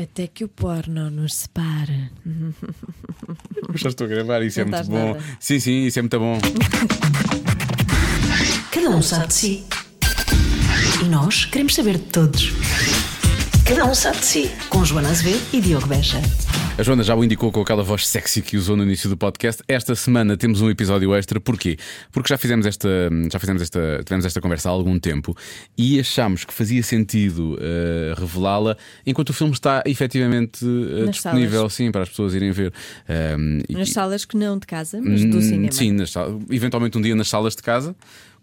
Até que o porno nos separe. Já estou a gravar, isso é Não muito estás bom. nada. Sim, sim, isso é muito bom. Cada um sabe de si. E nós queremos saber de todos. Cada um sabe de si. Com Joana Azevedo e Diogo Beja. A Joana já o indicou com aquela voz sexy que usou no início do podcast. Esta semana temos um episódio extra. Porquê? Porque já fizemos esta, já fizemos esta, tivemos esta conversa há algum tempo e achámos que fazia sentido eh, revelá-la enquanto o filme está efetivamente Nas disponível, salas. sim, para as pessoas irem ver. Um, e- Nas salas que não de casa, mas do Hum, cinema. Sim, nas eventualmente um dia nas salas de casa.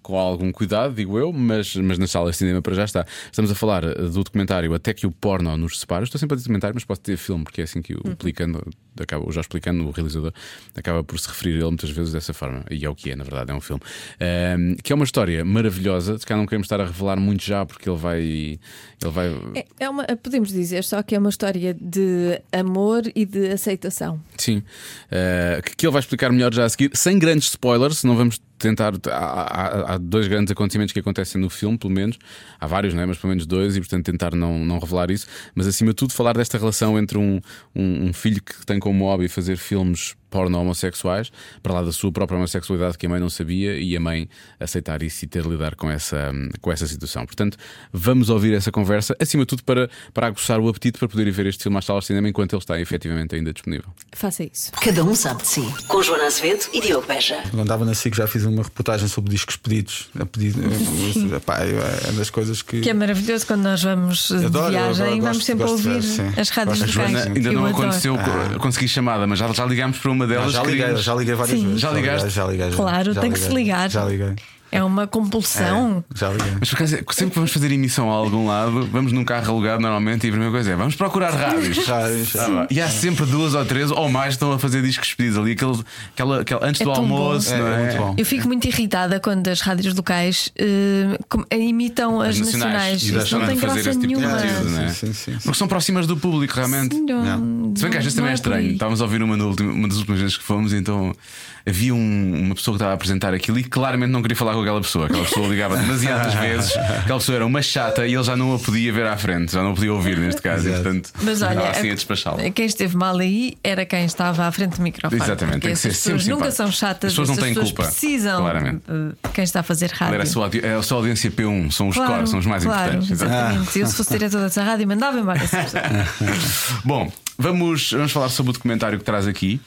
Com algum cuidado, digo eu, mas, mas nas salas de cinema para já está. Estamos a falar eh, do documentário Até que o porno nos separa. Estou sempre a dizer documentário, mas pode ter filme, porque é assim que o Uhum. Plicano, acaba, o Jorge Plicano, o realizador, acaba por se referir a ele muitas vezes dessa forma. E é o que é, na verdade, é um filme. Ahm, que é uma história maravilhosa. Se calhar não queremos estar a revelar muito já, porque ele vai. Ele vai É, é uma, podemos dizer só que é uma história de amor e de aceitação. Sim, Eh, que, que ele vai explicar melhor já a seguir, sem grandes spoilers, não vamos tentar. Há, há- dois grandes acontecimentos que acontecem no filme, pelo menos. Há vários, não é? mas pelo menos dois, e portanto tentar não, não revelar isso. Mas acima de tudo, falar desta relação entre um, um, um filho que tem como hobby fazer filmes porno homossexuais, para lá da sua própria homossexualidade que a mãe não sabia, e a mãe aceitar isso e ter de lidar com essa, com essa situação. Portanto, vamos ouvir essa conversa, acima de tudo para, para aguçar o apetite para poder ir ver este filme às salas de cinema enquanto ele está efetivamente ainda disponível. Faça isso. Cada um sabe de si. Com Joana Azevedo e Diogo Beja. Quando andava na SIC já fiz uma reportagem sobre discos pedidos. A pedido, Epá, é das coisas que. Que é maravilhoso quando nós vamos de Adoro, viagem e vamos sempre ouvir ver, as rádios locais. ainda não adoro. aconteceu co- conseguir chamada, mas já, já ligámos para uma Não, delas. já liguei, queríamos- já liguei várias Sim. vezes. Já ligaste? Já liguei. já- Claro, já tem que se liguei. ligar. Já liguei. É uma compulsão. É, já liguei. Mas por acaso, sempre que vamos fazer emissão a algum lado, vamos num carro alugado normalmente e a primeira coisa é vamos procurar rádios. Rádios, Ah. E há sempre duas ou três ou mais que estão a fazer discos pedidos ali, aquele, aquela, aquela- antes É do almoço, É, não é é? muito bom. Eu fico muito irritada quando as rádios locais com- imitam as, As nacionais. E Isso não tem graça tipo nenhuma. conteúdo, não é? Sim, sim, sim, sim. Porque são próximas do público, realmente. Não, Se bem que às vezes também é por estranho. Estávamos a ouvir uma, no último- uma das últimas vezes que fomos, então havia um- uma pessoa que estava a apresentar aquilo e claramente não queria falar com aquela pessoa. Aquela pessoa ligava demasiadas vezes, aquela pessoa era uma chata e ele já não a podia ver à frente, já não a podia ouvir neste caso. E, portanto, Mas olha, assim a a- despachá-la. quem esteve mal aí era quem estava à frente do microfone. Exatamente, tem que ser sempre pessoas nunca são chatas, As pessoas não têm pessoas culpa, precisam claramente. de quem está a fazer rádio. era a sua, audi- é a sua audiência P1, são os Claro, cores, são os mais claro, importantes. Exatamente. Eu, se fosse diretor dessa rádio, mandava embora essa pessoa. Bom, vamos, vamos falar sobre o documentário que traz aqui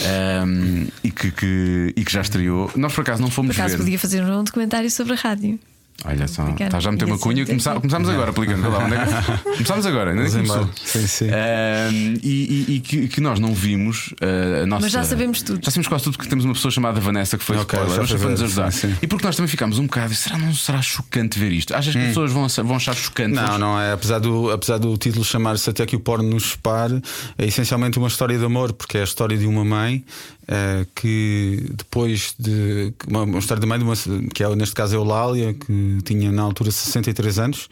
ehm, e, que, que- e que já estreou. Nós por acaso não Por fomos acaso ver. podia fazer um documentário sobre a rádio. Olha só, Obrigada. está já a meter uma cunha. Começá- bem. começámos agora, aplicando. Vê lá, onde é Começámos agora, ainda começou. Sim, sim. Ehm, e e- e que, que nós não vimos eh, a nossa. Mas já sabemos tudo. Já sabemos quase tudo porque temos uma pessoa chamada Vanessa que foi Ok, spoiler, mas para nos ajudar. sim, sim. E porque nós também ficámos um bocado. Será não será chocante ver isto? Achas que as pessoas vão, vão achar chocante? Não, não é. Apesar do, apesar do título chamar-se Até que o porno nos separe, é essencialmente uma história de amor, porque é a história de uma mãe eh, que depois de. Uma, uma história mãe de uma, que é, neste caso é Eulália, que tinha na altura 63 anos.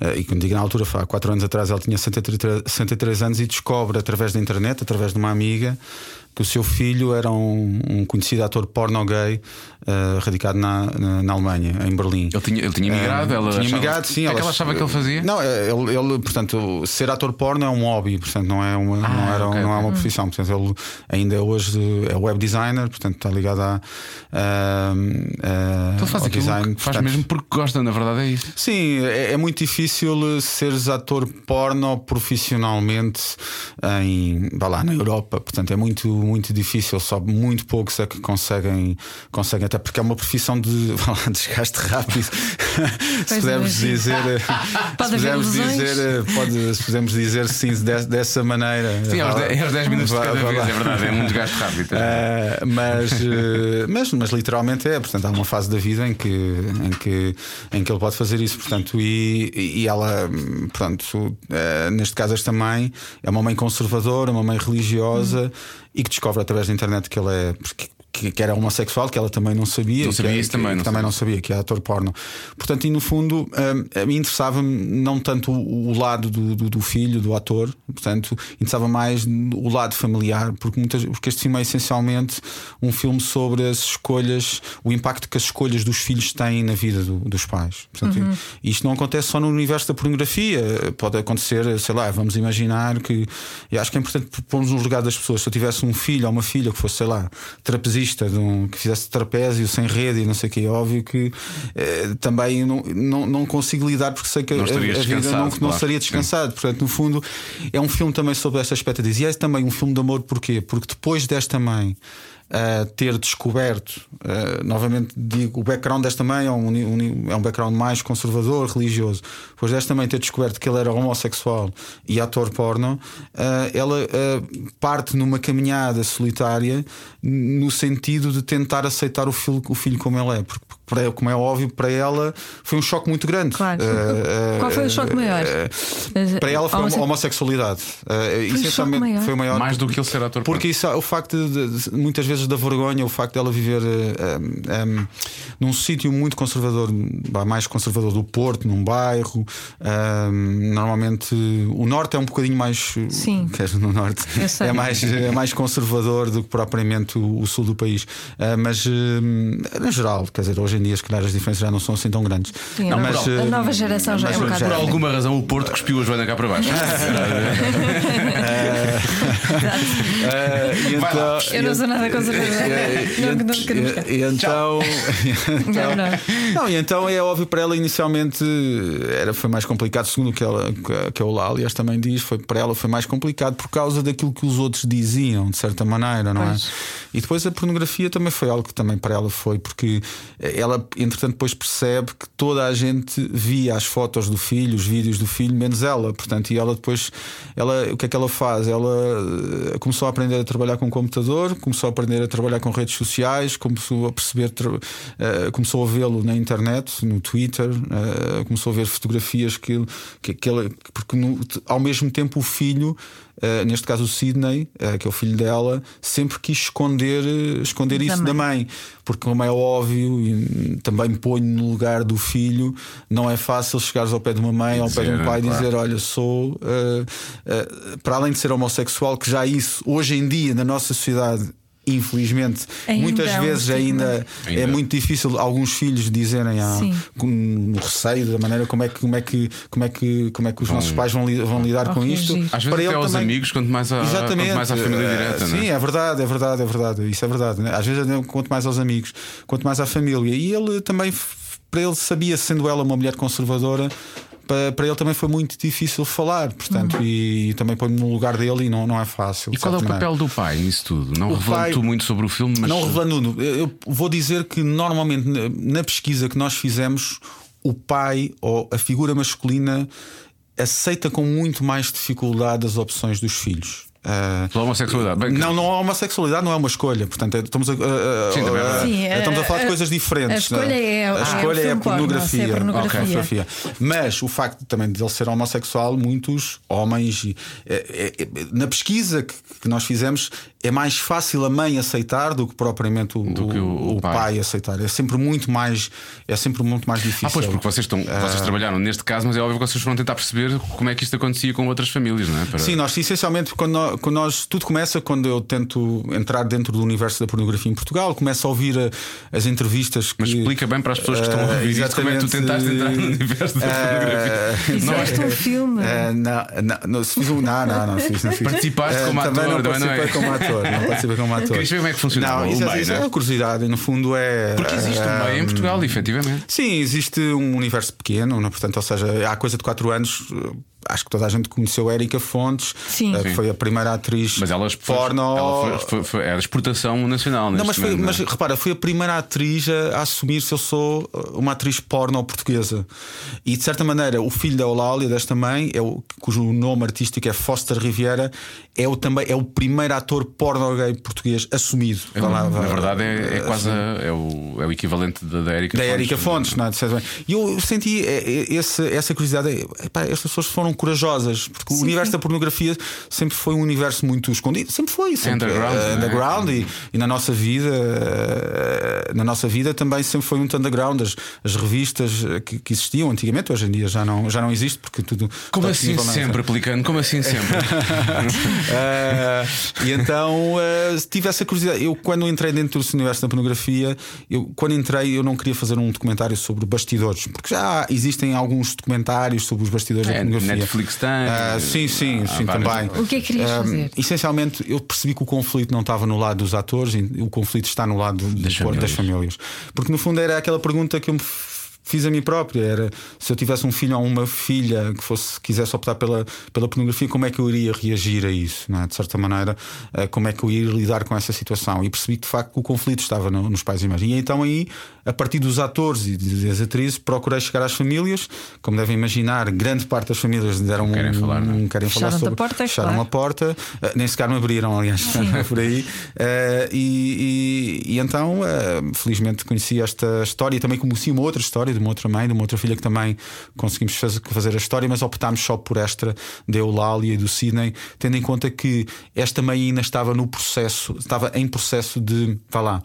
eh, e quando digo na altura, há 4 anos atrás, ela tinha 63, 63 anos e descobre através da internet, através de uma amiga, que o seu filho era um, um conhecido ator porno gay eh, radicado na, na, na Alemanha, em Berlim. Ele tinha, ele tinha migrado, Eh, ela tinha achava- migrado, sim. O que é que ela achava que ele fazia? Não, é, ele, ele, portanto, ser ator porno é um hobby, portanto, não é uma, não era, Ah, ok, não é uma profissão. Portanto, ele ainda hoje é web designer, portanto, está ligado a, a Ele faz design. que faz portanto, mesmo porque gosta, na verdade é isso. Sim, é, é muito difícil eh, seres ator porno profissionalmente em, vá lá, na Europa. Portanto, é muito, muito difícil. Só muito poucos é que conseguem, conseguem até porque é uma profissão de lá, desgaste rápido. se pudermos dizer, eh, Pode se pudermos dizer, eh, pode, se pudermos dizer sim de- dessa maneira. Sim, aos lá. 10, aos 10 minutos de cada vá vez, lá. é verdade, é um desgaste rápido. Eh, mas, mas, mas literalmente é, portanto, há uma fase da vida em que, em que, em que ele pode fazer isso, portanto, e, e ela, hum, portanto, eh, neste caso, esta mãe é uma mãe conservadora, uma mãe religiosa e que descobre através da internet que ele é. Porque que, que era homossexual, que ela também não sabia. Não sabia que, isso que- também, que não também sabia. não sabia que é ator porno. Portanto, e no fundo, hum, a mim interessava-me não tanto o, o lado do, do, do filho, do ator, portanto, interessava mais o lado familiar, porque, muitas, porque este filme é essencialmente um filme sobre as escolhas, o impacto que as escolhas dos filhos têm na vida do- dos pais. Portanto, e Isto não acontece só no universo da pornografia, pode acontecer, sei lá, vamos imaginar que. Eu acho que é importante pormos no lugar das pessoas. Se eu tivesse um filho ou uma filha que fosse, sei lá, trapezista, de um- que fizesse trapézio sem rede e não sei o que, é óbvio que eh, também não, não, não consigo lidar porque sei que a, Não a vida não, descansado, não claro. estaria descansado. Portanto, no fundo, é um filme também sobre esta expectativa. E é também um filme de amor, porquê? Porque depois desta mãe. Ah, ter descoberto, ah, novamente digo, o background desta mãe é um, uni- é um background mais conservador, religioso. Depois desta mãe ter descoberto que ele era homossexual e ator porno, ah, ela parte numa caminhada solitária no sentido de tentar aceitar o filho, o filho como ele é. Porque, para, como é óbvio, para ela foi um choque muito grande. Claro. Ah, Qual foi o choque maior? ah, para ela foi a Homosse- homossexualidade. Uh, essencialmente choque maior. foi o maior. Mais do que ele ser ator Porque isso, o facto de, de- muitas vezes da vergonha, o facto dela viver eh, um, um, num sítio muito conservador, mais conservador do Porto, num bairro. um, normalmente o norte é um bocadinho mais. Sim. quer dizer, no norte é mais, é mais conservador do que propriamente o, o sul do país. Uh, mas no geral, quer dizer, hoje em dia, se calhar as diferenças já não são assim tão grandes. Sim, Não, a, mas, nova, a eh, nova geração já é mas um bocado. Por diferente. alguma razão, o Porto cuspiu a Joana cá para baixo. Uh, então- Eu não sou nada conservadora. E- Não, e- não queremos cá. e- então, Não, não. não, e então é óbvio para ela inicialmente era, foi mais complicado, segundo o que, ela, que a Ola, aliás, também diz, foi, para ela foi mais complicado por causa daquilo que os outros diziam, de certa maneira, não Pois. é? E depois a pornografia também foi algo que também para ela foi, porque ela, entretanto, depois percebe que toda a gente via as fotos do filho, os vídeos do filho, menos ela. Portanto, e ela depois, ela, o que é que ela faz? Ela eh, começou a aprender a trabalhar com computador, começou a aprender a trabalhar com redes sociais, começou a perceber, eh, começou a vê-lo na internet, no Twitter, eh, começou a ver fotografias que, que, que ela, porque no- ao mesmo tempo o filho. Uh, neste caso o Sidney, uh, que é o filho dela, sempre quis esconder, uh, esconder Da isso mãe. da mãe, porque, como é óbvio, e também me ponho no lugar do filho, não é fácil chegares ao pé de uma mãe, ao pé de um pai e dizer: Olha, sou, uh, uh, para além de ser homossexual, que já isso, hoje em dia, na nossa sociedade. Infelizmente, Ainda muitas é um vezes estigma. ainda, Ainda. é muito difícil alguns filhos dizerem ah, com- no receio da maneira como é que, como é que, como é que, como é que os nossos pais vão, li- vão lidar com isto. Às vezes Para até ele aos também- amigos, quanto mais, à, Exatamente. quanto mais à família Eh, direta. não Sim, é? é verdade, é verdade, é verdade. Isso é verdade. né? Às vezes, quanto mais aos amigos, quanto mais à família. E ele também, para ele, sabia, sendo ela uma mulher conservadora. Pa- Para ele também foi muito difícil falar, portanto, e, também põe-me no lugar dele e não, não é fácil. E qual é o papel do pai nisso tudo? Não O revelando muito sobre o filme, mas. não revelando, Nuno, eu vou dizer que normalmente na- na pesquisa que nós fizemos, o pai ou a figura masculina aceita com muito mais dificuldade as opções dos filhos. Ah, Pela homossexualidade. Bem, não, não há homossexualidade, não é uma escolha. Portanto, é- estamos a, a- a- Sim, é a- é- estamos a falar de a- coisas diferentes. a escolha não é- a é escolha é a porno, pornografia. sim, é pornografia. Ok. Mas o facto também de ele ser homossexual, muitos homens, é- é- é- na pesquisa que, que nós fizemos, é mais fácil a mãe aceitar do que propriamente o, Do que o- o pai. pai. aceitar. É sempre muito mais, é sempre muito mais difícil. Ah, pois, porque vocês, estão, vocês trabalharam neste caso, mas é óbvio que vocês foram tentar perceber como é que isto acontecia com outras famílias, não é? Para- Sim, nós essencialmente quando nós, quando nós- tudo começa quando eu tento entrar dentro do universo da pornografia em Portugal, começo a ouvir a- as entrevistas que Mas explica bem para as pessoas que estão a Ah, ouvir isto como é que tu exatamente, tentaste entrar no universo da ah, pornografia. Fizeste um filme. não, não, não, fiz um, não, não, não, fiz, não fiz. Participaste como ator, não também não é? participei como ator, não participei como ator. Querias ver como é que funcionava Não, o isso, é- meio, isso não é? é uma curiosidade, no fundo é. Porque existe um meio em Portugal, efetivamente. Sim, existe um universo pequeno, não? portanto, ou seja, há coisa de 4 anos. Eh, Acho que toda a gente conheceu a Erika Fontes, Sim. eh, Sim. foi a primeira atriz Mas ela, foi, porno. ela foi, foi, foi- era exportação nacional. Não, mas, foi, momento, mas não é? repara, foi a primeira atriz a, a assumir se eu sou uh, uma atriz porno portuguesa. E de certa maneira, o filho da Eulália, desta mãe, é o, cujo nome artístico é Foster Riviera, é o, também, é o primeiro ator porno gay português assumido. Vá lá, Na verdade, é, é quase a- é, o, é o equivalente da, da Erika da Erika Fontes, não é? De certa maneira. E eu senti é, é, esse- essa curiosidade. é, epá, estas pessoas foram corajosas, porque o universo da pornografia sempre foi um universo muito escondido, sempre foi, sempre Underground, é? underground e, e na nossa vida, eh, na nossa vida também sempre foi muito underground. As, as revistas eh, que, que existiam antigamente, hoje em dia já não, já não existe, porque tudo. Como assim disponível na- sempre, aplicando? Como assim sempre? Eh, e então eh, tive essa curiosidade. Eu, quando entrei dentro do universo da pornografia, eu, quando entrei, eu não queria fazer um documentário sobre bastidores, porque já existem alguns documentários sobre os bastidores da É, pornografia. Netflix tem. Ah, sim, sim, Há sim, vários- também. O que é que querias Ah, fazer? Essencialmente, eu percebi que o conflito não estava no lado dos atores, e o conflito está no lado do- Das das, famílias. famílias. Porque no fundo era aquela pergunta que eu me fiz a mim própria: era se eu tivesse um filho ou uma filha que fosse quisesse optar pela, pela pornografia, como é que eu iria reagir a isso? não é? De certa maneira, ah, como é que eu iria lidar com essa situação? E percebi que de facto o conflito estava no- nos pais e mães. E então aí, a partir dos atores e das atrizes, procurei chegar às famílias. Como devem imaginar, grande parte das famílias deram querem um, falar, não é? um- querem falar sobre porta, fecharam claro. a porta, eh, nem sequer me abriram, aliás, por aí. Eh, e, e- e então, eh, felizmente, conheci esta história e também conheci uma outra história de uma outra mãe, de uma outra filha que também conseguimos fazer, a história, mas optámos só por esta da Eulália e do Sidney, tendo em conta que esta mãe ainda estava no processo, estava em processo de, vá lá,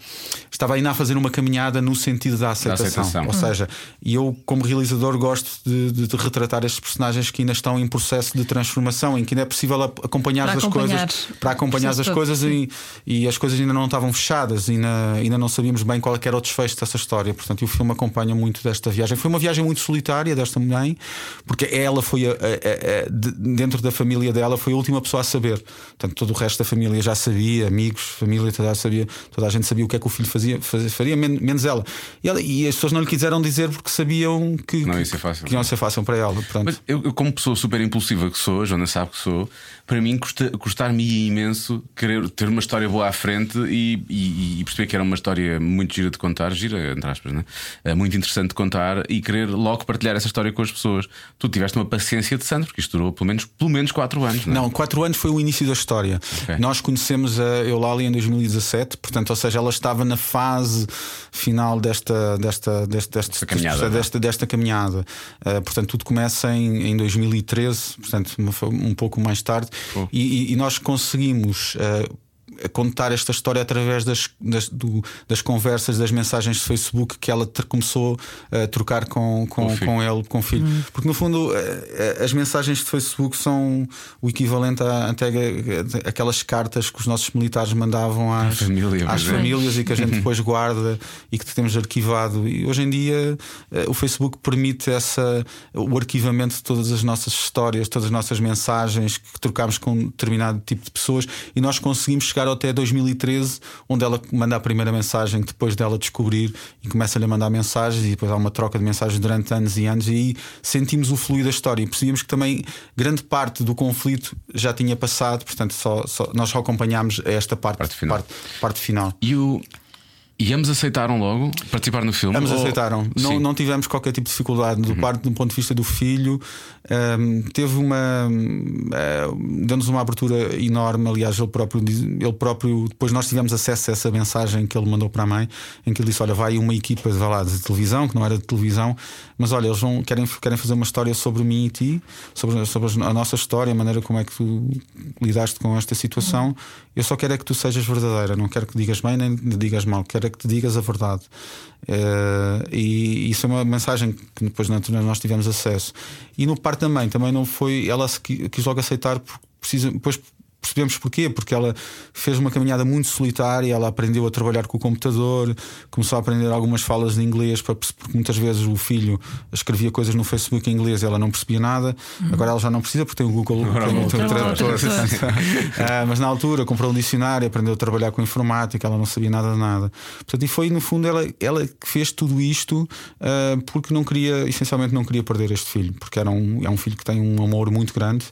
estava ainda a fazer uma caminhada no sentido da aceitação. aceitação. Ou seja, e eu, como realizador, gosto de, de- de retratar estes personagens que ainda estão em processo de transformação, em que ainda é possível acompanhar Para as acompanhar coisas, para acompanhar as processo coisas e, e as coisas ainda não estavam fechadas, ainda, ainda não sabíamos bem qual é era o desfecho dessa história. Portanto, e o filme acompanha muito desta viagem. Foi uma viagem muito solitária desta mãe, porque ela foi a- a- a- a- de- dentro da família dela, foi a última pessoa a saber. Portanto, todo o resto da família já sabia, amigos, família, toda a, sabia, toda a gente sabia o que é que o filho fazia, fazia faria, men- menos ela. E, ela. e as pessoas não lhe quiseram dizer porque sabiam que, Não ia ser fácil. que não ia ser fácil para ela. Portanto, Mas eu, eu, como pessoa super impulsiva que sou, a Joana sabe que sou, para mim custa- custar-me imenso querer ter uma história boa à frente e, e- e perceber que era uma história muito gira de contar, gira, entre aspas, né? Eh, muito interessante de contar e querer logo partilhar essa história com as pessoas. Tu tiveste uma paciência de santo, porque isto durou pelo menos, pelo menos 4 anos. Não, é? Não, quatro anos foi o início da história. Ok. Nós conhecemos a Eulália em 2017, portanto, ou seja, ela estava na fase final desta, desta, Desta caminhada, desta, não é? desta, desta caminhada. Uh, portanto, tudo começa em, em 2013, portanto, um pouco mais tarde. E, e- nós conseguimos. uh, contar esta história através das, das, do- das conversas, das mensagens de Facebook que ela ter- começou a trocar com, Com com, ele, com o filho. Porque no fundo eh, eh, as mensagens de Facebook são o equivalente a, até a- aquelas cartas que os nossos militares mandavam às, família, às é. famílias e que a gente depois guarda e que temos arquivado. E hoje em dia eh, o Facebook permite essa, o arquivamento de todas as nossas histórias, todas as nossas mensagens que trocámos com um determinado tipo de pessoas e nós conseguimos chegar até 2013, onde ela manda a primeira mensagem depois dela descobrir e começa-lhe a mandar mensagens e depois há uma troca de mensagens durante anos e anos e aí sentimos o fluir da história e percebíamos que também grande parte do conflito já tinha passado, portanto só, só- nós só acompanhámos esta parte, Parte final. parte, parte final. E, o, e ambos aceitaram logo participar no filme? Ambos Ou- aceitaram. Não, Sim. não tivemos qualquer tipo de dificuldade do, parte, do ponto de vista do filho. Ahm, teve uma. ah, Deu-nos uma abertura enorme. Aliás, ele próprio, ele próprio. Depois nós tivemos acesso a essa mensagem que ele mandou para a mãe, em que ele disse: Olha, vai uma equipa vai lá, de televisão, que não era de televisão, mas olha, eles vão, querem, querem fazer uma história sobre mim e ti, sobre, sobre a nossa história, a maneira como é que tu lidaste com esta situação. Eu só quero é que tu sejas verdadeira, não quero que digas bem nem digas mal, quero é que te digas a verdade. Eh, e isso é uma mensagem que depois na altura nós tivemos acesso. E no parte da mãe também não foi, ela quis logo aceitar, porque precisa, depois percebemos porquê, porque ela fez uma caminhada muito solitária, ela aprendeu a trabalhar com o computador, começou a aprender algumas falas de inglês, porque muitas vezes o filho escrevia coisas no Facebook em inglês e ela não percebia nada. Agora ela já não precisa porque tem o Google, Agora tem, o tem o Google tradutor. Ah, mas na altura comprou um dicionário, aprendeu a trabalhar com informática, ela não sabia nada de nada. Portanto, e foi no fundo ela, ela que fez tudo isto ah, porque não queria, essencialmente não queria perder este filho, porque era um, é um filho que tem um amor muito grande.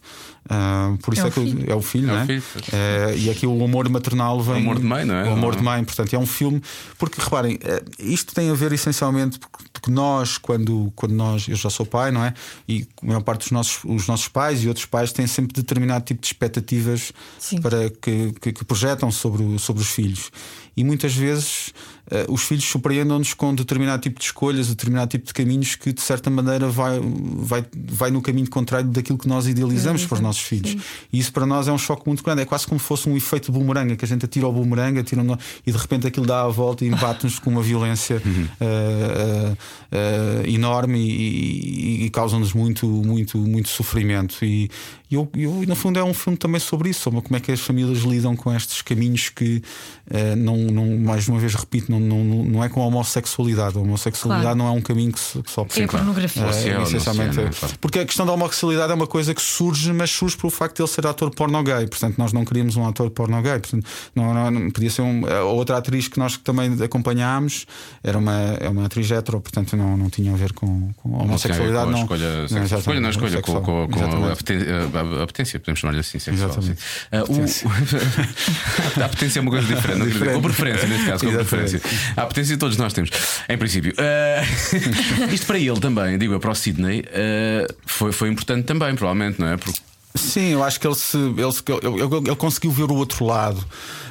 Ah, por isso É é, que filho. é o filho, É o não é? filho. Eh, e aqui o amor maternal vem. O amor de mãe, não é? O amor Não é? de mãe, portanto, é um filme. Porque reparem, eh, isto tem a ver essencialmente. Porque porque nós, quando, quando nós, eu já sou pai, não é? E a maior parte dos nossos, os nossos pais e outros pais têm sempre determinado tipo de expectativas Sim. para que, que, que projetam sobre, sobre os filhos. E muitas vezes eh, os filhos surpreendem-nos com determinado tipo de escolhas, determinado tipo de caminhos que de certa maneira vai, vai, vai no caminho contrário daquilo que nós idealizamos para os nossos filhos. E isso para nós é um choque muito grande. É quase como se fosse um efeito boomerang, que a gente atira o boomerang atira no- e de repente aquilo dá a volta e bate-nos com uma violência eh, eh, eh, enorme e, e- e causa-nos muito, muito, muito sofrimento. E eu, eu, no fundo, é um filme também sobre isso, sobre como é que as famílias lidam com estes caminhos que eh, não, não, mais uma vez repito, não, não, não é com a homossexualidade. A homossexualidade Claro. não é um caminho que, se- que só É a pornografia. É, é, é, essencialmente. é. Porque a questão da homossexualidade é uma coisa que surge, mas surge pelo facto de ele ser ator porno gay. Portanto, nós não queríamos um ator porno gay. Portanto, não, não, não- podia ser um, outra atriz que nós também acompanhámos era uma, é uma atriz hetero, portanto, não, não tinha a ver com, com a homossexualidade. não, escolha, Não, escolha, não escolha, com, com, com a, a- a apetência, podemos chamar-lhe assim, sexual. Exatamente. Ah, o- a apetência é uma coisa diferente, dizer, com preferência, neste caso, com Exatamente. preferência. A apetência todos nós temos, em princípio. Ah, isto para ele também, digo eu, para o Sidney, ah, foi, foi importante também, provavelmente, não é? Porque Sim, eu acho que ele, se, ele, se- ele, ele- ele conseguiu ver o outro lado.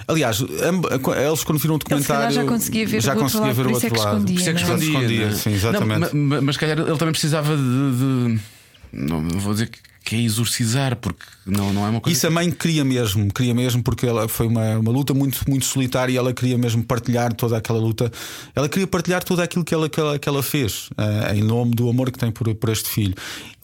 Aliás, eles quando viram o Ele documentário já conseguia ver já o outro conseguia lado, ver por o isso é outro que lado. escondia, Por isso é que é? escondia. Sim, exatamente. Não, ma- ma- mas, se calhar ele também precisava de. de- não vou dizer que- que é exorcizar, porque não, não é uma coisa. Isso a mãe queria mesmo, queria mesmo, porque ela foi uma, uma luta muito, muito solitária e ela queria mesmo partilhar toda aquela luta. Ela queria partilhar tudo aquilo que ela, que ela, que ela fez, eh, em nome do amor que tem por, por este filho.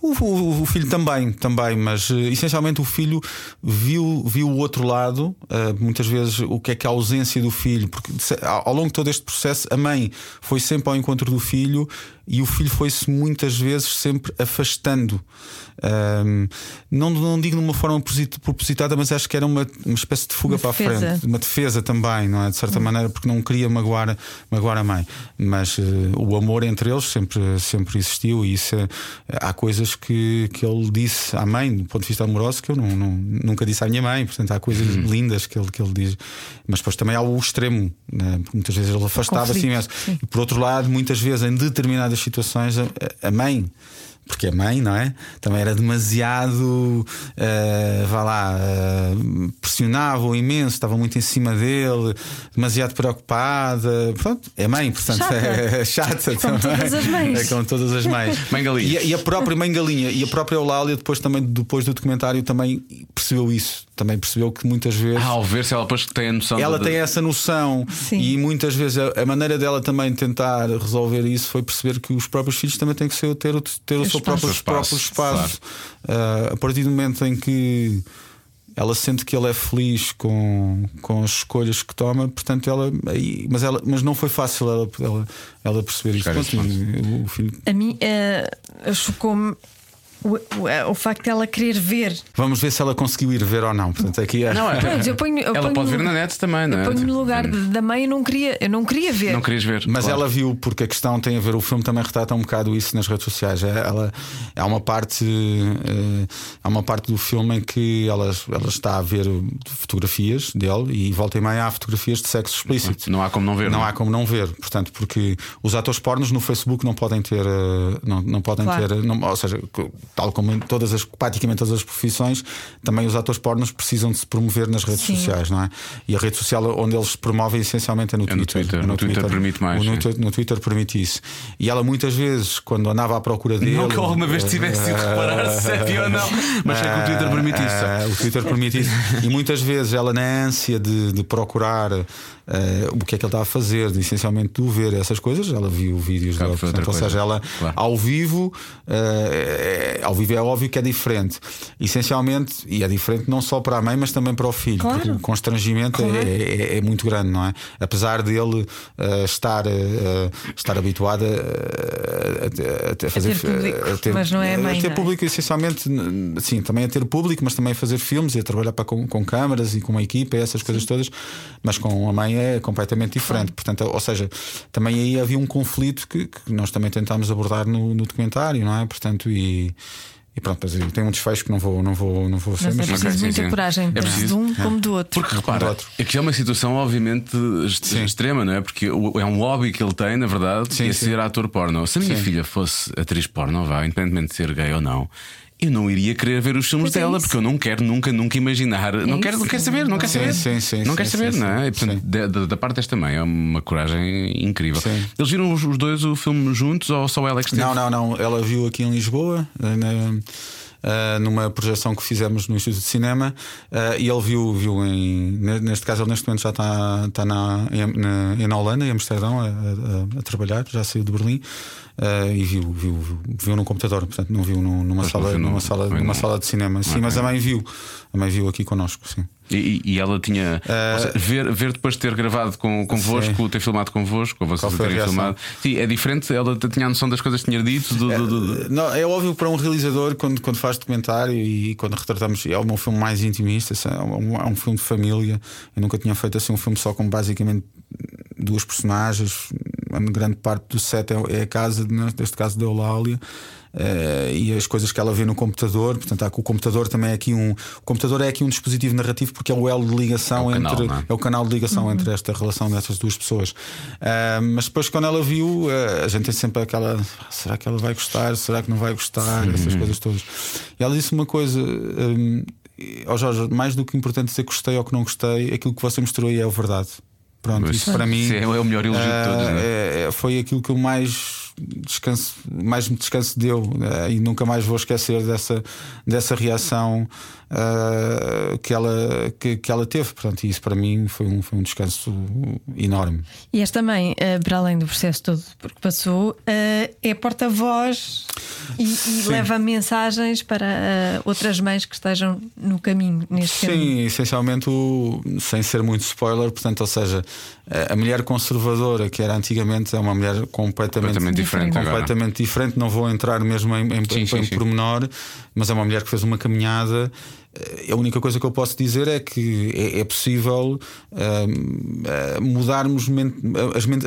O, o- o filho também, também, mas eh, essencialmente o filho viu, viu o outro lado, eh, muitas vezes o que é que a ausência do filho, porque ao longo de todo este processo, a mãe foi sempre ao encontro do filho e o filho foi-se muitas vezes sempre afastando. Não, não digo de uma forma posit- propositada, mas acho que era uma, uma espécie de fuga Uma para defesa. a frente, uma defesa também, não é? De certa maneira, porque não queria magoar, magoar a mãe. Mas eh, o amor entre eles sempre, sempre existiu e isso é- há coisas que, que ele disse à mãe, do ponto de vista amoroso, que eu não, não- nunca disse à minha mãe. Portanto, há coisas lindas que ele, que ele diz. Mas depois também há o extremo, né? Porque muitas vezes ele afastava-se imenso. sim. E por outro lado, muitas vezes em determinadas situações, a, a mãe. Porque a mãe, não é? Também era demasiado, eh, vá lá, eh, pressionava-o imenso, estava muito em cima dele, demasiado preocupada. Pronto, é mãe, portanto Chata. é chata Como também. todas as mães. É como todas as mães. Mãe galinha. E, a- e a própria mãe galinha e a própria Eulália, depois também, depois do documentário, também percebeu isso. Também percebeu que muitas vezes. Ah, ao ver se ela depois tem a noção Ela de- tem essa noção Sim. e muitas vezes a, a maneira dela também tentar resolver isso foi perceber que os próprios filhos também têm que ser, ter, o- ter o seu. Próprio, Espaço, próprio espaço. Ah, a partir do momento em que ela sente que ele é feliz com, com as escolhas que toma, portanto, ela, aí, mas, ela mas não foi fácil ela, ela, ela perceber Pronto, e o filho A mim eh, chocou-me o, o, o facto de ela querer ver. Vamos ver se ela conseguiu ir ver ou não. Portanto, aqui é. Não, é. Eu ponho- eu ela ponho pode no- ver na net também, não é? Eu ponho no lugar da mãe, eu não queria, eu não queria ver. Não querias ver. Mas claro. ela viu, porque a questão tem a ver, o filme também retrata um bocado isso nas redes sociais. É, Ela, há uma parte há uma parte do filme em que ela, ela está a ver fotografias dele e volta e meia há fotografias de sexo explícito. Não há como não ver. Não não é? há como não ver, portanto, porque os atores pornos no Facebook não podem ter, eh, não, não podem Claro. ter, não- ou seja, tal como em todas as, praticamente todas as profissões, também os atores pornos precisam de se promover nas redes Sim. sociais, não é? E a rede social onde eles se promovem essencialmente é no É no Twitter. Twitter. No Twitter permite mais, O No. Twitter- no Twitter permite isso. E ela muitas vezes, quando andava à procura dele. Não que eu alguma vez tivesse ido reparar se é ou não, mas sei que o Twitter permite isso. Ah, o Twitter permite isso. E muitas vezes ela, na ânsia de, de procurar eh, o que é que ele estava a fazer, de essencialmente o ver essas coisas, ela viu vídeos outra Portanto, ou seja, ela Claro. ao vivo, é- ao vivo é óbvio que é diferente. Essencialmente, e é diferente não só para a mãe, mas também para o filho, Claro. porque o constrangimento é, é- é muito grande, não é? Apesar dele eh, estar, eh, estar habituado a, a- a- a fazer ter público, mas não é a mãe, a ter é? público essencialmente, n- sim, também a ter público, mas também a fazer filmes e a trabalhar para, com, com câmaras e com uma equipa, essas coisas todas. Mas com a mãe é completamente diferente. Portanto, ou seja, também aí havia um conflito que, que nós também tentámos abordar no, no documentário, não é? Portanto, e. e pronto, tenho um desfecho que não vou, não vou, não vou ser, Mas é mas, preciso sim, muita sim. coragem, É tanto de preciso. um como do outro. Porque repara, outro. aqui é uma situação obviamente est- extrema, não é? Porque é um hobby que ele tem, na verdade, Sim, é sim. ser ator porno. Se a minha Sim. filha fosse atriz porno, vá, independentemente de ser gay ou não. Eu não iria querer ver os filmes é dela, isso. porque eu não quero nunca, nunca imaginar. não, quero, não quero saber, não quero saber. sim, sim, não quero saber, não é? Portanto, da, da- parte desta também é uma coragem incrível. Sim. Eles viram os, os dois o filme juntos ou só ela é que esteve? Não, não, não. Ela viu aqui em Lisboa, eh, na- eh, numa projeção que fizemos no Instituto de Cinema, eh, e ele viu, viu em. ne- Neste caso, ele neste momento já está, está na, em, na, na Holanda, em Amsterdão, a, a- a trabalhar, já saiu de Berlim. Eh, e viu, viu, viu, viu num computador, portanto não viu num- numa, não sala, no- numa, sala, numa não. sala de cinema. Sim, mas a mãe viu. A mãe viu aqui connosco, sim. E, e- ela tinha. Eh, ou seja, ver, ver depois de ter gravado com, convosco, ter filmado convosco, ou vocês terem filmado. Sim, é diferente. Ela tinha a noção das coisas que tinha dito. Do, do- do- Não, é óbvio para um realizador quando, quando faz documentário e quando retratamos é o meu filme mais intimista, é um, é um filme de família. Eu nunca tinha feito assim um filme só com basicamente duas personagens. Grande parte do set é, é a casa, neste caso da Eulália. eh, e as coisas que ela vê no computador, portanto, há que o computador também é aqui um. O computador é aqui um dispositivo narrativo porque é o elo de ligação É o canal, entre. não é? é o canal de ligação entre esta relação dessas duas pessoas. Ah, mas depois, quando ela viu, ah, a gente tem sempre aquela: "Ah, será que ela vai gostar? Será que não vai gostar? Essas coisas todas. E ela disse uma coisa. hum, Ó Jorge, mais do que importante dizer que gostei ou que não gostei, aquilo que você mostrou aí é a verdade. Pronto, Mas isso para mim isso é o melhor elogio de todos, é? é- é- foi aquilo que eu mais descanso, mais me descanso deu ah, e nunca mais vou esquecer dessa, dessa reação ah, que, ela, que, que ela teve. Portanto, e isso para mim foi um, foi um descanso enorme. E esta mãe, eh, para além do processo todo porque passou, eh, é porta-voz e, e leva mensagens para outras mães que estejam no caminho, neste caminho. Sim, essencialmente, o- sem ser muito spoiler, portanto, ou seja, a mulher conservadora que era antigamente é uma mulher completamente, Completamente diferente agora. completamente diferente. Não vou entrar mesmo em, em, Sim, em, sim, em sim. pormenor, mas é uma mulher que fez uma caminhada. A única coisa que eu posso dizer é que é, é possível hum, eh, mudarmos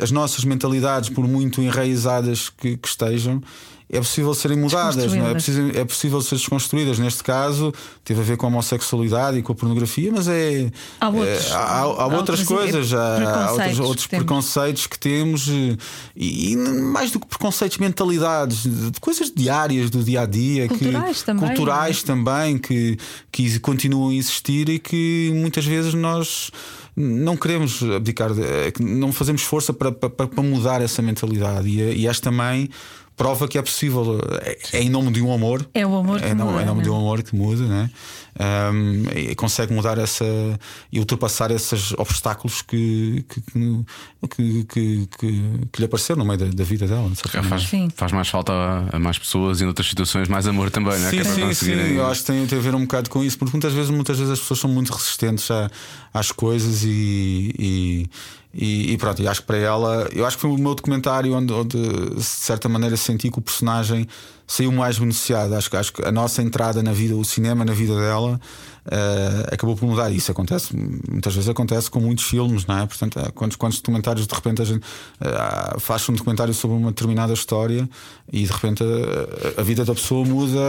as, nossas mentalidades, por muito enraizadas que estejam. É possível serem mudadas, não é? É, preciso- é possível ser desconstruídas. Neste caso, teve a ver com a homossexualidade e com a pornografia, mas é. Há outros- é, há, há- há outras coisas, há, outros, outros que preconceitos que temos eh, e, e mais do que preconceitos, mentalidades, de coisas diárias do dia a dia, Culturais que, também, culturais também, que, que continuam a existir e que muitas vezes nós não queremos abdicar, eh, não fazemos força para, para, para mudar essa mentalidade. E, e esta mãe prova que é possível, é, é em nome de um amor. É o amor que é, não, muda, é em nome de não é? um amor que muda, né? Um, e consegue mudar essa e ultrapassar esses obstáculos que, que, que, que, que- que lhe apareceram no meio da, da vida dela. faz, Sim. faz mais falta a, a mais pessoas e noutras situações mais amor também, não é? Sim, Que é sim, sim. Eu acho que tem, tem a ver um bocado com isso, porque muitas vezes, muitas vezes as pessoas são muito resistentes a- às coisas e, e, e- e pronto. E acho que para ela, eu acho que foi o meu documentário onde, onde de certa maneira senti que o personagem saiu mais beneficiado. Acho, que- acho que a nossa entrada na vida, o cinema na vida dela. eh, acabou por mudar isso acontece muitas vezes acontece com muitos filmes não é portanto há quantos quantos documentários de repente a gente eh, faz um documentário sobre uma determinada história e de repente a, a vida da pessoa muda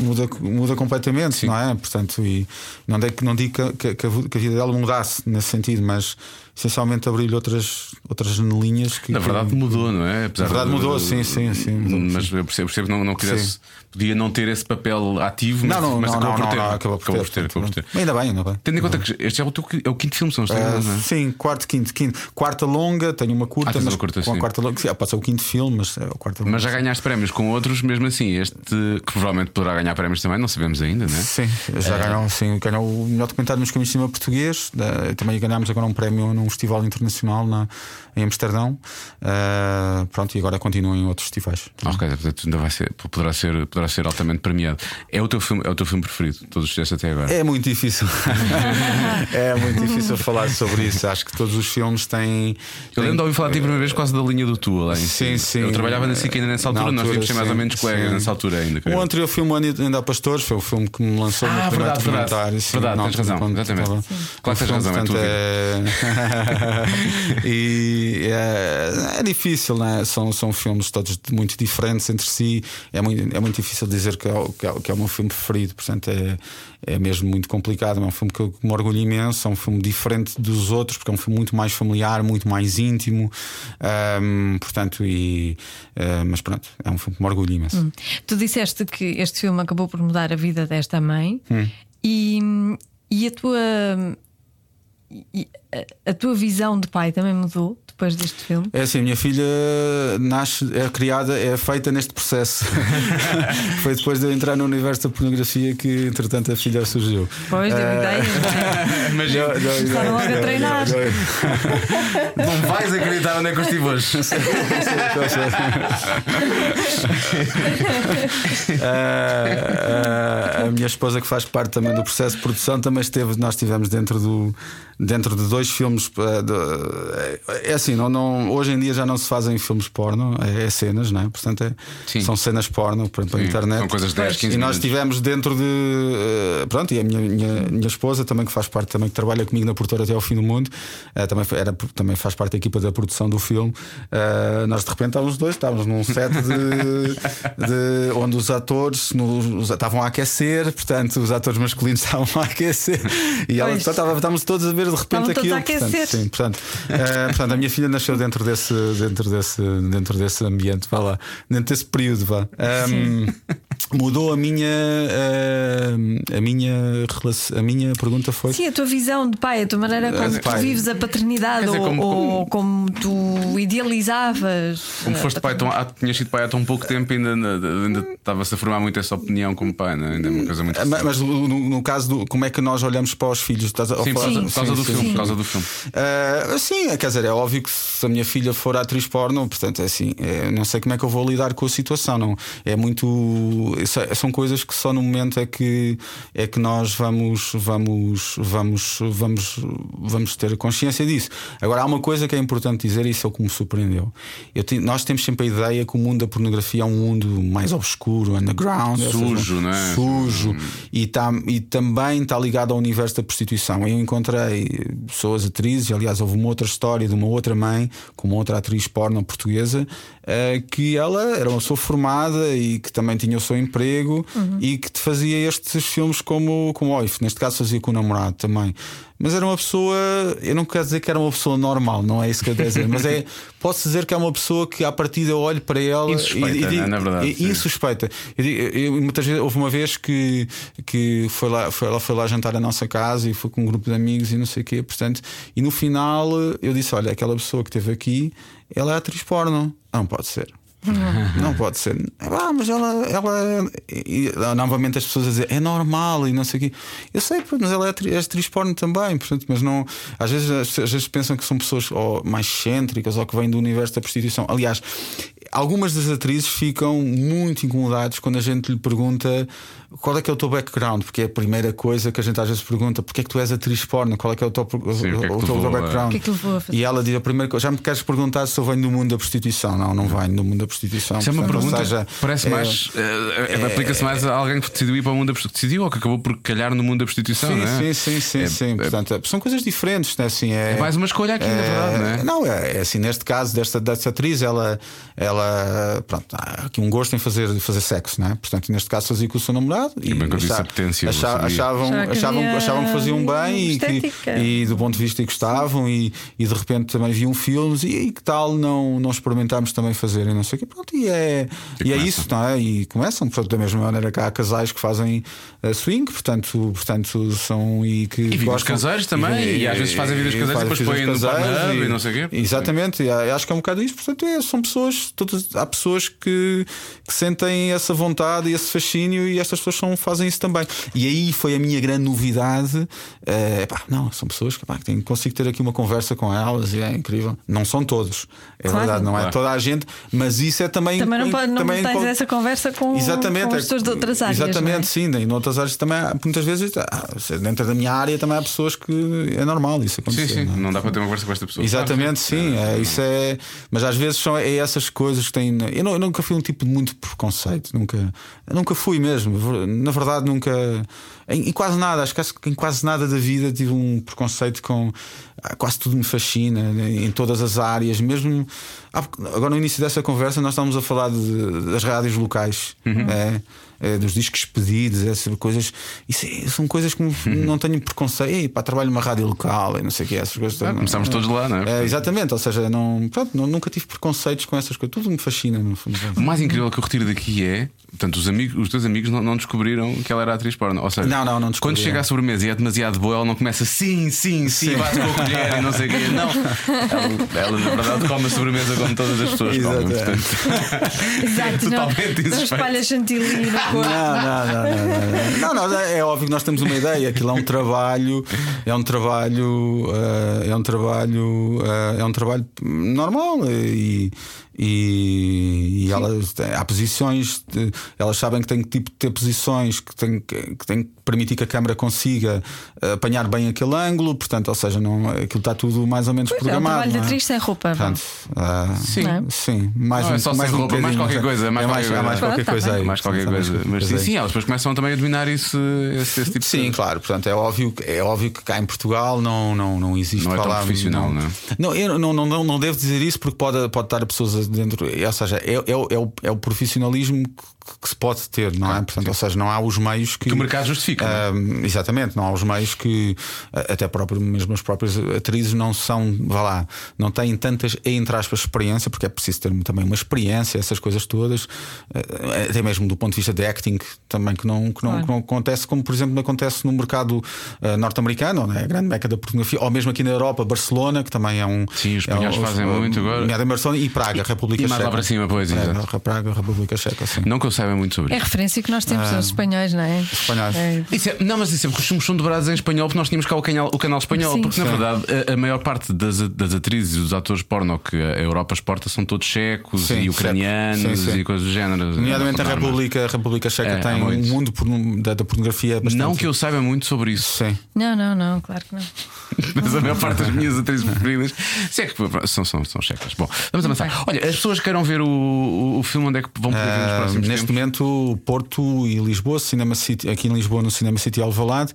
muda muda completamente não é portanto e não digo que não digo que, que- que a vida dela mudasse nesse sentido mas essencialmente abrir-lhe outras outras janelinhas que Na verdade que- mudou, não é? Apesar Na verdade de- mudou, sim, sim, sim, mudou, mas eu percebo, percebo não, não quisesse, Sim. podia não ter esse papel ativo, mas, não não mas não, acabou não, por ter. não, acabou por ter, acabou por ter, acabou por ter. ainda bem ainda bem Tendo em conta que este é o, teu, é o quinto filme, estou Ah, enganado, não é? sim, quarto, quinto, quinto. Quarta longa, tenho uma curta, Ah, mas uma curta, com sim. a quarta longa. Pode ser o quinto filme, mas é o quarto longa. Mas já ganhaste prémios com outros, mesmo assim, este que provavelmente poderá ganhar prémios também, não sabemos ainda, não é? Sim, já ganhou, sim, ganhou o melhor documentário nos caminhos de cinema português. Também ganhámos agora um prémio num festival internacional na, em Amsterdão. Ah, pronto, e agora continua em outros festivais. Ok, portanto ainda vai ser, poderá ser, poderá ser altamente premiado. É o teu filme, é o teu filme preferido, todos os fizeste até agora. É muito difícil. é muito difícil falar sobre isso. Acho que todos os filmes têm. Eu lembro de ouvir falar de ti a primeira vez quase da linha do tua lá em Sim, cima. sim. Eu trabalhava na SIC ainda nessa Na altura, nós altura, tínhamos ser mais ou menos colegas sim. nessa altura ainda. O anterior filme, Ainda há Pastores, foi o filme que me lançou Ah, no primeiro verdade, verdade. documentário. sim, Verdade, tens altura, razão, quando exatamente. estava- Claro que tens razão, é portanto, é... e é, é difícil, né? são, são filmes todos muito diferentes entre si. É muito, é muito difícil dizer que é, o- que é, que é o meu filme preferido, portanto é, é mesmo muito complicado. É um filme que eu me orgulho imenso, é um filme diferente dos outros, porque é um filme muito mais familiar, muito mais íntimo, ahm, portanto, e, ah, mas pronto, é um filme que me orgulho imenso. Tu disseste que este filme acabou por mudar a vida desta mãe Hum. e, e a tua e a tua visão de pai também mudou depois deste filme? É assim, a minha filha nasce, é criada, é feita neste processo. Foi depois de eu entrar no universo da pornografia que, entretanto, a filha surgiu. Pois, deu Ah, ideias, é? Mas Não, não, Começaram não, logo a treinar. não, vais acreditar onde é que eu estive hoje. Ah, ah, a minha esposa, que faz parte também do processo de produção, também esteve. Nós estivemos dentro, do, dentro de dois filmes. de- é assim, não, não, hoje em dia já não se fazem filmes porno, é, é cenas, não é? Portanto, é- são cenas porno para, para a internet. são coisas de 10, 15 E nós estivemos dentro de. ah, pronto, e a minha, minha, minha esposa também, que faz parte, também que trabalha comigo na produtora até ao fim do mundo, ah, também, era, também faz parte da equipa da produção do filme. Ah, nós de repente estávamos os dois, estávamos num set de, de- onde os atores no- os- estavam a aquecer, portanto, os atores masculinos estavam a aquecer e ela, estávamos todos a ver de repente Estavam aquilo. Portanto, sim, portanto, portanto, a minha filha nasceu dentro desse, dentro desse, dentro desse ambiente, vá lá, dentro desse período, vá. Ahm, mudou a minha, ah, a minha relação, a minha pergunta foi. Sim, a tua visão de pai, a tua maneira como tu vives a paternidade dizer, ou, como- ou como tu idealizavas. Como a foste pai tão, há, tinhas sido pai há tão pouco tempo, ainda, ainda, estava-se a formar muito essa opinião como pai, não é? ainda é uma coisa muito. Ah, Mas, mas no, no caso do como é que nós olhamos para os filhos? Estás a- Sim, por causa, por causa do sim, filme, sim. por causa do filme. Ah, sim, quer dizer, é óbvio que se a minha filha for atriz porno, portanto, é assim, é, não sei como é que eu vou lidar com a situação. Não, é muito. É- são coisas que só no momento é que, é que nós vamos, vamos, vamos, vamos, vamos ter consciência disso. Agora, há uma coisa que é importante dizer, e isso é o que me surpreendeu. Eu te- nós temos sempre a ideia que o mundo da pornografia é um mundo mais obscuro, underground, ou Sujo, seja, não é? Sujo e, tá, e também está ligado ao universo da prostituição. Eu encontrei pessoas atrizes, aliás, houve uma outra história de uma outra mãe, com uma outra atriz porno portuguesa, eh, que ela era uma pessoa formada e que também tinha o seu emprego e que te fazia estes filmes como, como Oif, neste caso fazia com o namorado também. Mas era uma pessoa, eu não quero dizer que era uma pessoa normal, não é isso que eu quero dizer, mas é, posso dizer que é uma pessoa que à partida eu olho para ela Insuspeita, e, e digo- né, na verdade, e- insuspeita. Eu eu- muitas vezes houve uma vez que, que foi lá, foi, ela foi lá jantar à nossa casa e foi com um grupo de amigos e não sei o quê, portanto, e no final eu disse: Olha, aquela pessoa que esteve aqui, ela é atriz porno. Não pode ser. Não pode ser. Ah, mas ela, ela e, novamente as pessoas a dizer é normal e não sei o quê. Eu sei, mas ela é é atriz porno também, portanto, mas não. Às vezes, às vezes pensam que são pessoas ou mais excêntricas ou que vêm do universo da prostituição. Aliás, algumas das atrizes ficam muito incomodadas quando a gente lhe pergunta qual é que é o teu background, porque é a primeira coisa que a gente às vezes pergunta: porque é que tu és atriz porno? Qual é que é o teu, Sim, o que é que o te teu levou a- background? O que é que levou a fazer? E ela diz a primeira coisa: já me queres perguntar se eu venho do mundo da prostituição? Não, não venho do mundo da prostituição. Isso é uma pergunta. seja, parece é- mais. eh, Aplica-se mais a alguém que decidiu ir para o mundo da prostituição. Decidiu ou que acabou por calhar no mundo da prostituição, Sim, não é? sim, sim, sim, É- sim. é- Portanto, são coisas diferentes, né? assim, é, É mais uma escolha aqui, na verdade, não é? Não, é, é assim, neste caso desta, desta atriz, ela, ela pronto, há aqui um gosto em fazer, fazer sexo, né? Portanto, neste caso fazia com o seu namorado E bem que eu disse acha- apetência, eu acha- sabia. achavam, achavam, havia achavam que faziam bem e, que, e do ponto de vista que gostavam e, e de repente também viam filmes e, e que tal não, não experimentámos também fazer e não sei o quê. Pronto, e é, E e é isso, não é? E começam, portanto, da mesma maneira que há casais que fazem eh, swing, portanto, portanto são e que E gostam- caseiras também, e às vezes fazem vidas caseiras e fazem depois põem no Pornhub e não sei o quê. Exatamente, e acho que é um bocado isso. Portanto, é, são pessoas, todas, há pessoas que, que sentem essa vontade e esse fascínio, e estas pessoas são, fazem isso também. E aí foi a minha grande novidade. pá, não, são pessoas que, pá, que consigo ter aqui uma conversa com elas e é incrível. Não são todos, é Claro. verdade, não é Claro. toda a gente, mas isso é também. Também não, pode, não também tens pode- essa conversa com, Exatamente, com é- as pessoas de outras áreas. Exatamente, é? sim. E noutras áreas também há, muitas vezes ah, dentro da minha área também há pessoas que é normal isso Sim, acontecer. sim, não é? não dá para ter uma conversa com esta pessoa. Exatamente, sim. É, isso é, mas às vezes são é essas coisas coisas que têm. Eu, não, eu nunca fui um tipo de muito preconceito, nunca, nunca fui mesmo. Na verdade, nunca. Em, em, quase nada, acho que em quase nada da vida tive um preconceito com. Ah, quase tudo me fascina, né, em todas as áreas, mesmo. Agora, no início dessa conversa, nós estávamos a falar de, das rádios locais. Uhum. É, é, dos discos pedidos, essas coisas. Isso, é, são coisas que não tenho preconceito. Ei, pá, trabalho numa rádio local e não sei o que, essas coisas. Ah, começamos todos lá, não é? é? Exatamente, ou seja, não, pronto, não, nunca tive preconceitos com essas coisas. Tudo me fascina, no fundo. O mais incrível que eu retiro daqui é Portanto, os, amigos, os teus amigos não, não, descobriram que ela era atriz porno. Ou seja, não, não, não quando chega à sobremesa e é demasiado boa, ela não começa sim, sim, sim, sim. com a colher e não sei o quê. Não. Ela, ela, na verdade, come a sobremesa como todas as pessoas Exato. comem. Portanto, Exato, totalmente não, não espalha chantilly. Não, não, não, não, não. É óbvio que nós temos uma ideia. Aquilo é um trabalho, é um trabalho, uh, é um trabalho, uh, é um trabalho normal e e, e elas há posições, de, elas sabem que têm que tipo, ter posições que têm que, que, têm que permitir que a câmera consiga eh, apanhar bem aquele ângulo, portanto, ou seja, não, aquilo está tudo mais ou menos pois programado. É um trabalho de é? atriz sem roupa. Portanto, uh, sim, é? sim, mais, não, é só mais, um roupa, mais qualquer coisa, mais, é mais, qualquer, mais qualquer coisa. Aí, mais qualquer coisa. Mas sim, sim, elas depois começam também a dominar isso, esse, esse tipo Sim, de claro, portanto, é óbvio, é óbvio que cá em Portugal não, não, não existe não é falar, tão profissional, não, não, não, eu não, não, não, não devo dizer isso porque pode, pode estar a pessoas dentro, ou seja, é, é, é, o, é o profissionalismo que, se pode ter, não é? Portanto, ou seja, não há os meios que. Que o mercado justifica. Uh, exatamente, não há os meios que até próprio, mesmo as próprias atrizes não são, vá lá, não têm tantas, entre aspas, experiência, porque é preciso ter também uma experiência, essas coisas todas, uh, até mesmo do ponto de vista de acting, também que não, que não, claro. que não acontece, como por exemplo acontece no mercado uh, norte-americano, é? a grande meca da pornografia, ou mesmo aqui na Europa, Barcelona, que também é um. Sim, os espanhóis é, fazem muito agora. Barcelona e Praga, República e mais Checa. lá para cima, pois, é, Praga, República Checa, sim. Não muito sobre isso. É referência que nós temos ah, aos espanhóis, não é? Espanhóis. É. Isso é, não, mas isso é porque os filmes são dobrados em espanhol, porque nós tínhamos cá o canal, o canal espanhol. Sim. Porque na verdade a, a, maior parte das, das atrizes e dos atores porno que a Europa exporta são todos checos sim, e ucranianos sim, e coisas do género. Nomeadamente a República, a República Checa é, tem um mundo da, da pornografia bastante. Não que eu saiba muito sobre isso. Sim. Não, não, não, claro que não. mas a maior parte das minhas atrizes preferidas se é que são, são, são checas. Bom, vamos avançar. Olha, as pessoas queiram ver o, o, o filme, onde é que vão poder ver nos ah, próximos Neste tempos? momento, Porto e Lisboa, Cinema City, aqui em Lisboa, no Cinema City Alvalade,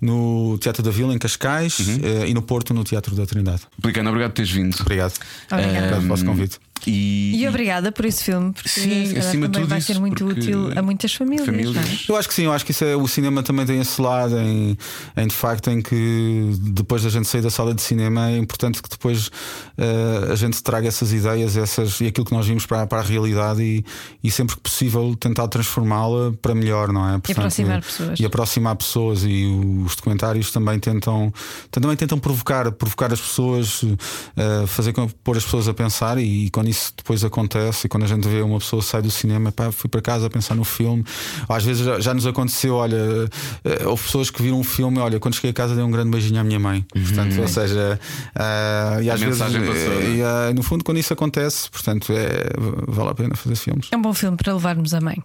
no Teatro da Vila, em Cascais, uhum. uh, e no Porto, no Teatro da Trindade. Pelicano, obrigado por teres vindo. Obrigado. Obrigado um, pelo vosso convite. E, e, obrigada por esse filme, porque sim, acima também vai ser muito útil a muitas famílias. famílias. É? Eu acho que sim, eu acho que isso é, o cinema também tem esse lado em, em de facto em que depois da gente sair da sala de cinema é importante que depois uh, a gente traga essas ideias essas, e aquilo que nós vimos para, para a realidade e, e sempre que possível tentar transformá-la para melhor, não é? Portanto, e aproximar pessoas. E aproximar pessoas e os documentários também tentam, também tentam provocar, provocar as pessoas, uh, fazer pôr as pessoas a pensar e, e quando isso depois acontece e quando a gente vê uma pessoa sair do cinema, pá, fui para casa a pensar no filme. Às vezes já, já nos aconteceu, olha, uh, houve pessoas que viram um filme, olha, quando cheguei a casa dei um grande beijinho à minha mãe. Uhum. Portanto, ou seja, uh, e às vezes passou, e, uh, no fundo, quando isso acontece, portanto, é, vale a pena fazer filmes. É um bom filme para levarmos a mãe.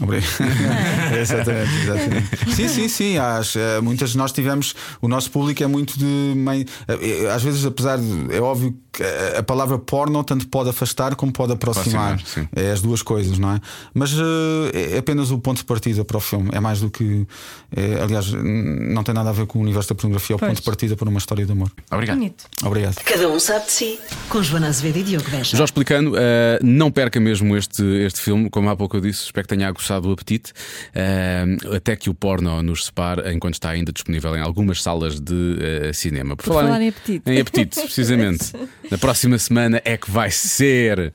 Obrigado. É? exatamente, exatamente. Sim, sim, sim. Acho, muitas nós tivemos. O nosso público é muito de mãe. Às vezes, apesar de. É óbvio que a palavra porno tanto pode afastar como pode aproximar. aproximar é as duas coisas, não é? Mas é apenas o ponto de partida para o filme. É mais do que. É, aliás, não tem nada a ver com o universo da pornografia. É o pois. ponto de partida para uma história de amor. Obrigado. Bonito. Obrigado. Cada um sabe de si. Com Joana Azevedo e Diogo Beja. Já explicando, uh, não perca mesmo este, este filme. Como há pouco eu disse, espero que tenha aguçado o apetite. Uh, até que o porno nos separe, enquanto está ainda disponível em algumas salas de uh, cinema. Por, Por falar, falar em, em apetite. Em apetite, precisamente. Na próxima semana é que vai ser.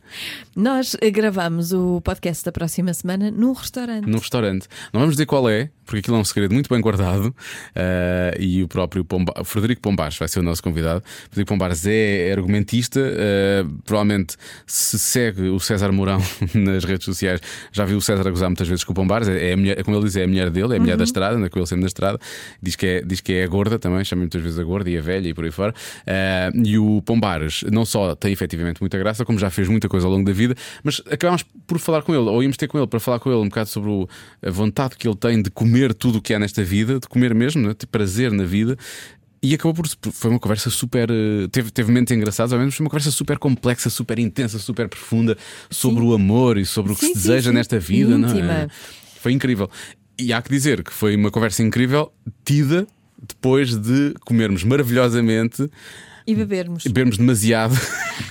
Nós gravamos o podcast da próxima semana num restaurante. Num restaurante. Não vamos dizer qual é, porque aquilo é um segredo muito bem guardado. Uh, e o próprio Pomba... Frederico Pombás vai ser o nosso convidado. Frederico Pombás é argumentista. Uh, provavelmente se segue o César Mourão nas redes sociais, já viu o César gozar muitas vezes com o Pombás. É, a mulher, como ele diz, é a mulher dele, é a mulher uhum. da estrada, anda com ele sempre na estrada. Diz que é, diz que é a gorda também, chama muitas vezes a gorda e a velha e por aí fora. Uh, e o Pombares não só tem efetivamente muita graça, como já fez muita coisa ao longo da vida vida, mas acabámos por falar com ele, ou íamos ter com ele para falar com ele um bocado sobre o, a vontade que ele tem de comer tudo o que há nesta vida, de comer mesmo, né? de prazer na vida. E acabou por. Foi uma conversa super. eh, Teve, teve momentos engraçados, ao menos foi uma conversa super complexa, super intensa, super profunda sobre Sim. o amor e sobre o que Sim, se sim, deseja nesta vida. Não é? Íntima. Foi incrível. E há que dizer que foi uma conversa incrível, tida depois de comermos maravilhosamente E bebermos. e bebermos demasiado.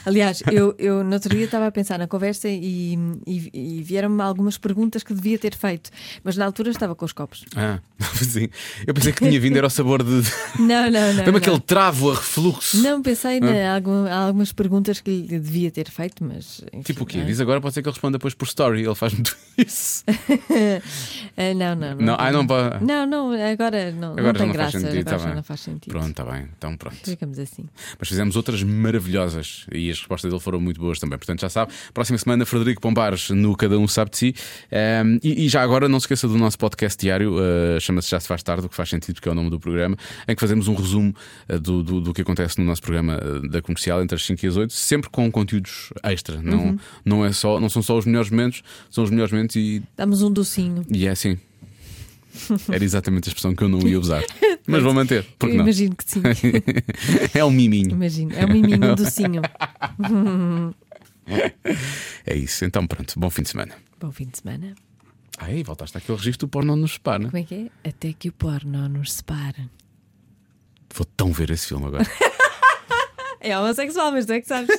Aliás, eu, eu no outro dia estava a pensar na conversa e, e, e vieram-me algumas perguntas que devia ter feito, mas na altura estava com os copos. Ah, sim. Eu pensei que tinha vindo, era o sabor de. Não, não, não. Não. aquele travo a refluxo. Não, pensei em algum, algumas perguntas que lhe devia ter feito, mas. enfim, Tipo o quê? não é? Diz agora, pode ser que ele responda depois por story. Ele faz muito isso. Ah, não, não. Não, ah, não. Não, não, agora não, Agora não tem não faz graça. sentido, agora tá já não faz sentido. Pronto, está bem. Então pronto. Ficamos assim. Mas fizemos outras maravilhosas e as respostas dele foram muito boas também. Portanto, já sabe, próxima semana, Frederico Pombares no Cada Um Sabe de Si. Um, e, e já agora, não se esqueça do nosso podcast diário, uh, chama-se Já Se Faz Tarde, o que faz sentido porque é o nome do programa, em que fazemos um resumo uh, do, do, do que acontece no nosso programa uh, da comercial entre as 5 e as 8, sempre com conteúdos extra. Não, não, é só, não são só os melhores momentos, são os melhores momentos e, Damos um docinho. e é assim. Era exatamente a expressão que eu não ia usar. Mas vou manter, porque Eu não? imagino que sim. é um miminho. Imagino. É um miminho, um docinho. É isso. Então pronto, bom fim de semana. Bom fim de semana. Aí, voltaste àquele registro do porno nos separa. Como é que é? Até que o porno nos separe. Vou tão ver esse filme agora. É homossexual, mas tu é que sabes.